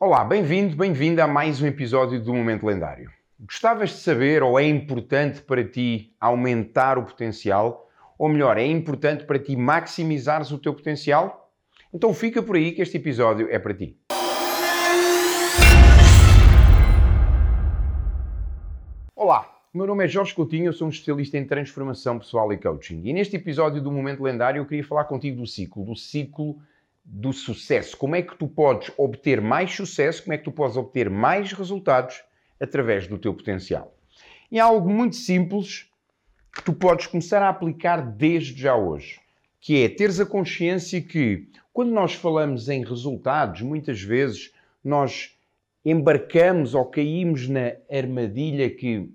Olá, bem-vindo, bem-vinda a mais um episódio do Momento Lendário. Gostavas de saber ou é importante para ti aumentar o potencial? Ou melhor, é importante para ti maximizares o teu potencial? Então fica por aí que este episódio é para ti. Olá, o meu nome é Jorge Coutinho, eu sou um especialista em transformação pessoal e coaching. E neste episódio do Momento Lendário eu queria falar contigo do ciclo, do ciclo do sucesso. Como é que tu podes obter mais sucesso, como é que tu podes obter mais resultados através do teu potencial. E há algo muito simples que tu podes começar a aplicar desde já hoje, que é teres a consciência que quando nós falamos em resultados, muitas vezes nós embarcamos ou caímos na armadilha que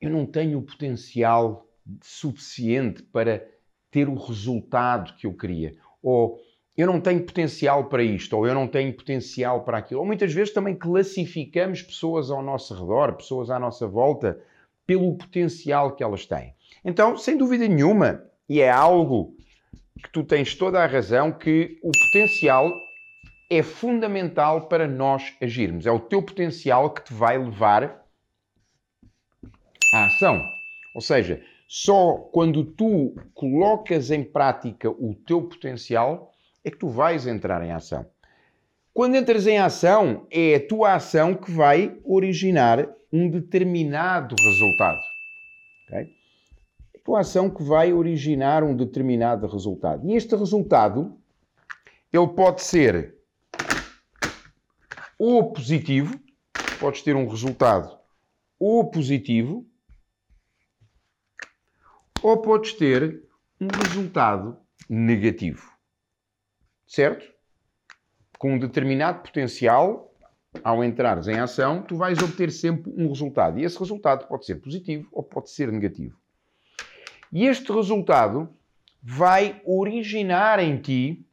eu não tenho o potencial suficiente para ter o resultado que eu queria. Ou eu não tenho potencial para isto, ou eu não tenho potencial para aquilo. Ou muitas vezes também classificamos pessoas ao nosso redor, pessoas à nossa volta, pelo potencial que elas têm. Então, sem dúvida nenhuma, e é algo que tu tens toda a razão, que o potencial é fundamental para nós agirmos. É o teu potencial que te vai levar à ação. Ou seja, só quando tu colocas em prática o teu potencial é que tu vais entrar em ação. Quando entras em ação, é a tua ação que vai originar um determinado resultado. Okay? É a tua ação que vai originar um determinado resultado. E este resultado, ele pode ser ou positivo, podes ter um resultado ou positivo, ou podes ter um resultado negativo certo? Com um determinado potencial, ao entrares em ação, tu vais obter sempre um resultado. E esse resultado pode ser positivo ou pode ser negativo. E este resultado vai originar em ti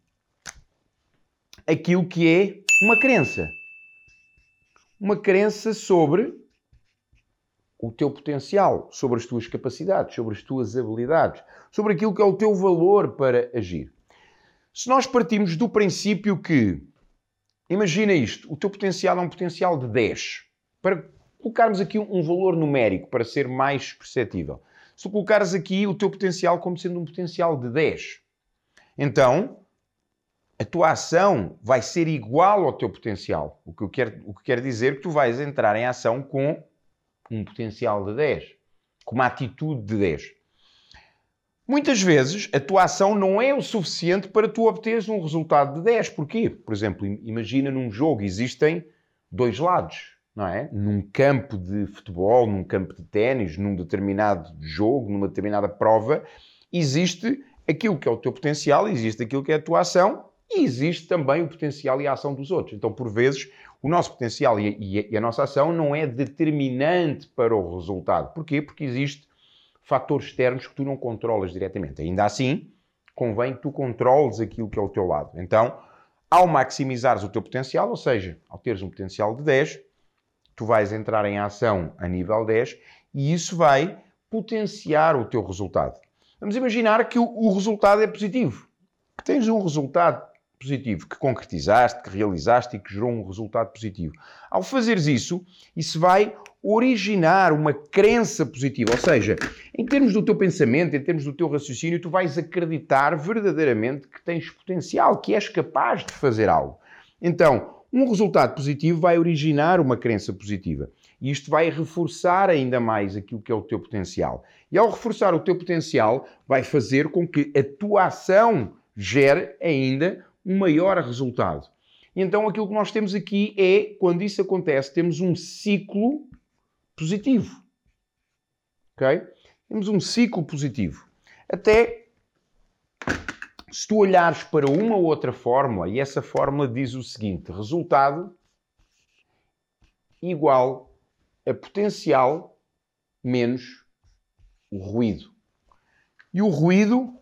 aquilo que é uma crença. Uma crença sobre o teu potencial, sobre as tuas capacidades, sobre as tuas habilidades, sobre aquilo que é o teu valor para agir. Se nós partimos do princípio que, imagina isto, o teu potencial é um potencial de 10, para colocarmos aqui um valor numérico para ser mais perceptível. Se tu colocares aqui o teu potencial como sendo um potencial de 10, então a tua ação vai ser igual ao teu potencial. O que, quero, o que quer dizer que tu vais entrar em ação com um potencial de 10, com uma atitude de 10. Muitas vezes a tua ação não é o suficiente para tu obteres um resultado de 10. Porquê? Por exemplo, imagina num jogo existem dois lados, não é? Num campo de futebol, num campo de ténis, num determinado jogo, numa determinada prova, existe aquilo que é o teu potencial, existe aquilo que é a tua ação e existe também o potencial e a ação dos outros. Então, por vezes, o nosso potencial e a, nossa ação não é determinante para o resultado. Porquê? Porque existe fatores externos que tu não controlas diretamente. Ainda assim, convém que tu controles aquilo que é o teu lado. Então, ao maximizares o teu potencial, ou seja, ao teres um potencial de 10, tu vais entrar em ação a nível 10 e isso vai potenciar o teu resultado. Vamos imaginar que o, resultado é positivo. Que tens um resultado positivo, que concretizaste, que realizaste e que gerou um resultado positivo. Ao fazeres isso, isso vai originar uma crença positiva, ou seja, em termos do teu pensamento, em termos do teu raciocínio, tu vais acreditar verdadeiramente que tens potencial, que és capaz de fazer algo. Então, um resultado positivo vai originar uma crença positiva. E isto vai reforçar ainda mais aquilo que é o teu potencial. E ao reforçar o teu potencial, vai fazer com que a tua ação gere ainda um maior resultado. Então, aquilo que nós temos aqui é, quando isso acontece, temos um ciclo positivo. Ok? Temos um ciclo positivo. Até se tu olhares para uma ou outra fórmula, e essa fórmula diz o seguinte: resultado igual a potencial menos o ruído. E o ruído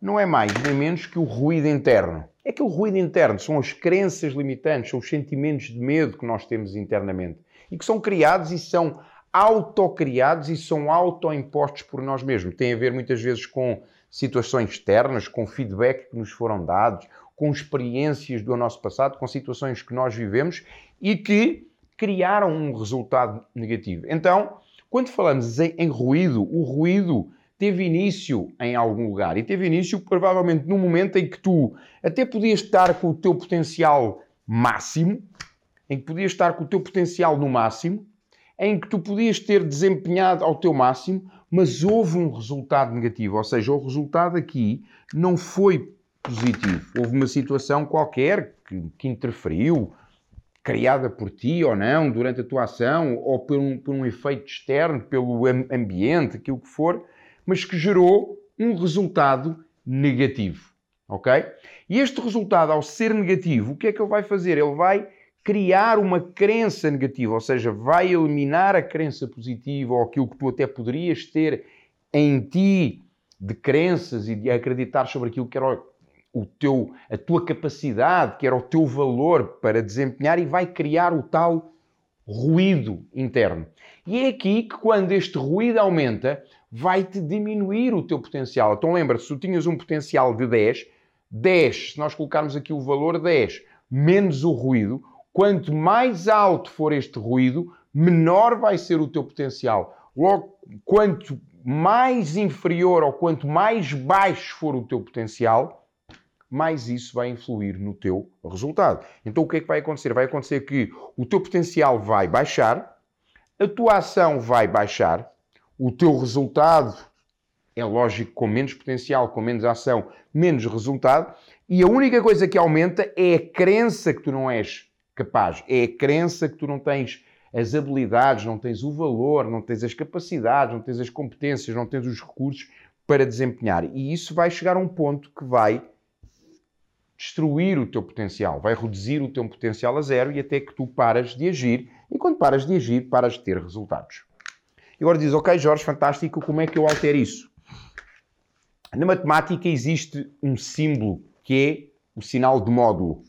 não é mais nem menos que o ruído interno. É aquele ruído interno, são as crenças limitantes, são os sentimentos de medo que nós temos internamente e que são criados e são autocriados e são autoimpostos por nós mesmos. Tem a ver muitas vezes com situações externas, com feedback que nos foram dados, com experiências do nosso passado, com situações que nós vivemos e que criaram um resultado negativo. Então, quando falamos em, em ruído, o ruído teve início em algum lugar e teve início provavelmente no momento em que tu até podias estar com o teu potencial máximo, em que podias estar com o teu potencial no máximo, em que tu podias ter desempenhado ao teu máximo, mas houve um resultado negativo, ou seja, o resultado aqui não foi positivo. Houve uma situação qualquer que, que interferiu, criada por ti ou não, durante a tua ação, ou por um, por um efeito externo, pelo ambiente, aquilo que for, mas que gerou um resultado negativo. Ok? E este resultado, ao ser negativo, o que é que ele vai fazer? Ele vai criar uma crença negativa, ou seja, vai eliminar a crença positiva ou aquilo que tu até poderias ter em ti de crenças e de acreditar sobre aquilo que era o teu, a tua capacidade, que era o teu valor para desempenhar e vai criar o tal ruído interno. E é aqui que quando este ruído aumenta, vai-te diminuir o teu potencial. Então lembra-te, se tu tinhas um potencial de 10, 10, se nós colocarmos aqui o valor 10 menos o ruído, quanto mais alto for este ruído, menor vai ser o teu potencial. Logo, quanto mais inferior ou quanto mais baixo for o teu potencial, mais isso vai influir no teu resultado. Então o que é que vai acontecer? Vai acontecer que o teu potencial vai baixar, a tua ação vai baixar, o teu resultado é lógico, com menos potencial, com menos ação, menos resultado, e a única coisa que aumenta é a crença que tu não és capaz, é a crença que tu não tens as habilidades, não tens o valor, não tens as capacidades, não tens as competências, não tens os recursos para desempenhar. E isso vai chegar a um ponto que vai destruir o teu potencial, vai reduzir o teu potencial a zero e até que tu paras de agir. E quando paras de agir, paras de ter resultados. E agora diz, ok, Jorge, fantástico, como é que eu altero isso? Na matemática existe um símbolo que é o sinal de módulo.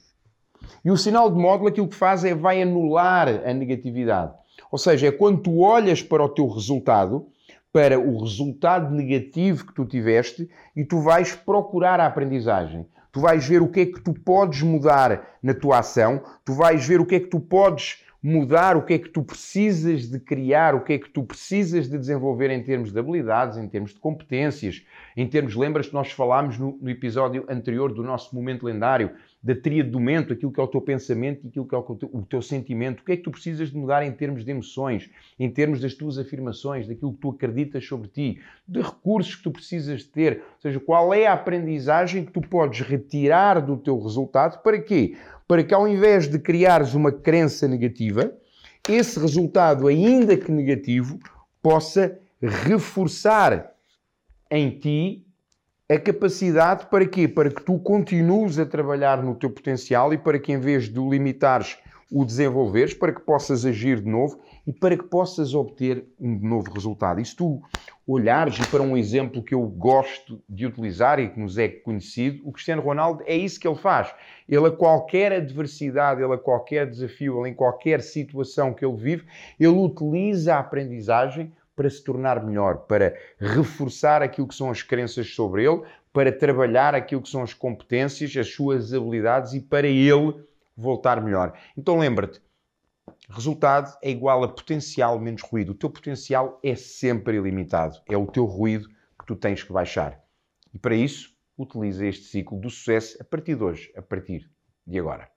E o sinal de módulo aquilo que faz é vai anular a negatividade. Ou seja, é quando tu olhas para o teu resultado, para o resultado negativo que tu tiveste e tu vais procurar a aprendizagem tu vais ver o que é que tu podes mudar na tua ação, tu vais ver o que é que tu podes mudar, o que é que tu precisas de criar, o que é que tu precisas de desenvolver em termos de habilidades, em termos de competências, em termos, lembras que nós falámos no, no episódio anterior do nosso momento lendário, da tríade do momento, aquilo que é o teu pensamento e aquilo que é o teu, o teu, sentimento. O que é que tu precisas de mudar em termos de emoções, em termos das tuas afirmações, daquilo que tu acreditas sobre ti, de recursos que tu precisas de ter. Ou seja, qual é a aprendizagem que tu podes retirar do teu resultado para quê? Para que ao invés de criares uma crença negativa, esse resultado, ainda que negativo, possa reforçar em ti a capacidade para quê? Para que tu continues a trabalhar no teu potencial e para que em vez de o limitares, o desenvolveres, para que possas agir de novo e para que possas obter um novo resultado. E se tu olhares e para um exemplo que eu gosto de utilizar e que nos é conhecido, o Cristiano Ronaldo é isso que ele faz. Ele a qualquer adversidade, ele a qualquer desafio, ele em qualquer situação que ele vive, ele utiliza a aprendizagem para se tornar melhor, para reforçar aquilo que são as crenças sobre ele, para trabalhar aquilo que são as competências, as suas habilidades e para ele voltar melhor. Então lembra-te, resultado é igual a potencial menos ruído. O teu potencial é sempre ilimitado. É o teu ruído que tu tens que baixar. E para isso, utiliza este ciclo do sucesso a partir de hoje, a partir de agora.